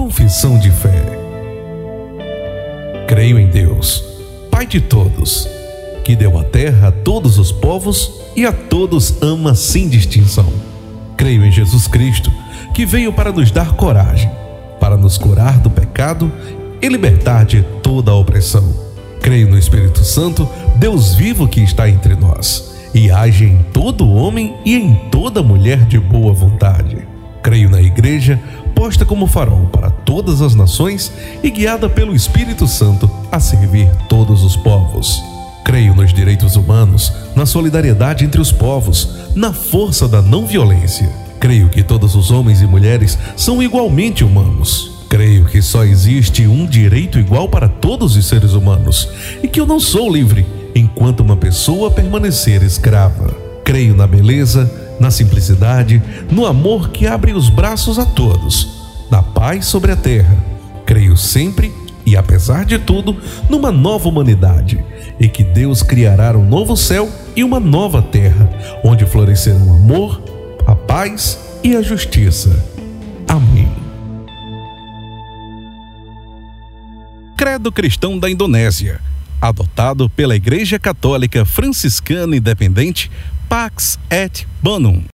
Confissão de fé. Creio em Deus, Pai de todos, que deu a terra a todos os povos e a todos ama sem distinção. Creio em Jesus Cristo, que veio para nos dar coragem, para nos curar do pecado e libertar de toda a opressão. Creio no Espírito Santo, Deus vivo que está entre nós e age em todo homem e em toda mulher de boa vontade. Creio na Igreja, posta como farol para todas as nações e guiada pelo Espírito Santo a servir todos os povos. Creio nos direitos humanos, na solidariedade entre os povos, na força da não violência. Creio que todos os homens e mulheres são igualmente humanos. Creio que só existe um direito igual para todos os seres humanos e que eu não sou livre enquanto uma pessoa permanecer escrava. Creio na beleza, na simplicidade, no amor que abre os braços a todos, na paz sobre a terra. Creio sempre e, apesar de tudo, numa nova humanidade e que Deus criará um novo céu e uma nova terra, onde florescerão o amor, a paz e a justiça. Amém. Credo Cristão da Indonésia, adotado pela Igreja Católica Franciscana Independente Pax et Bonum.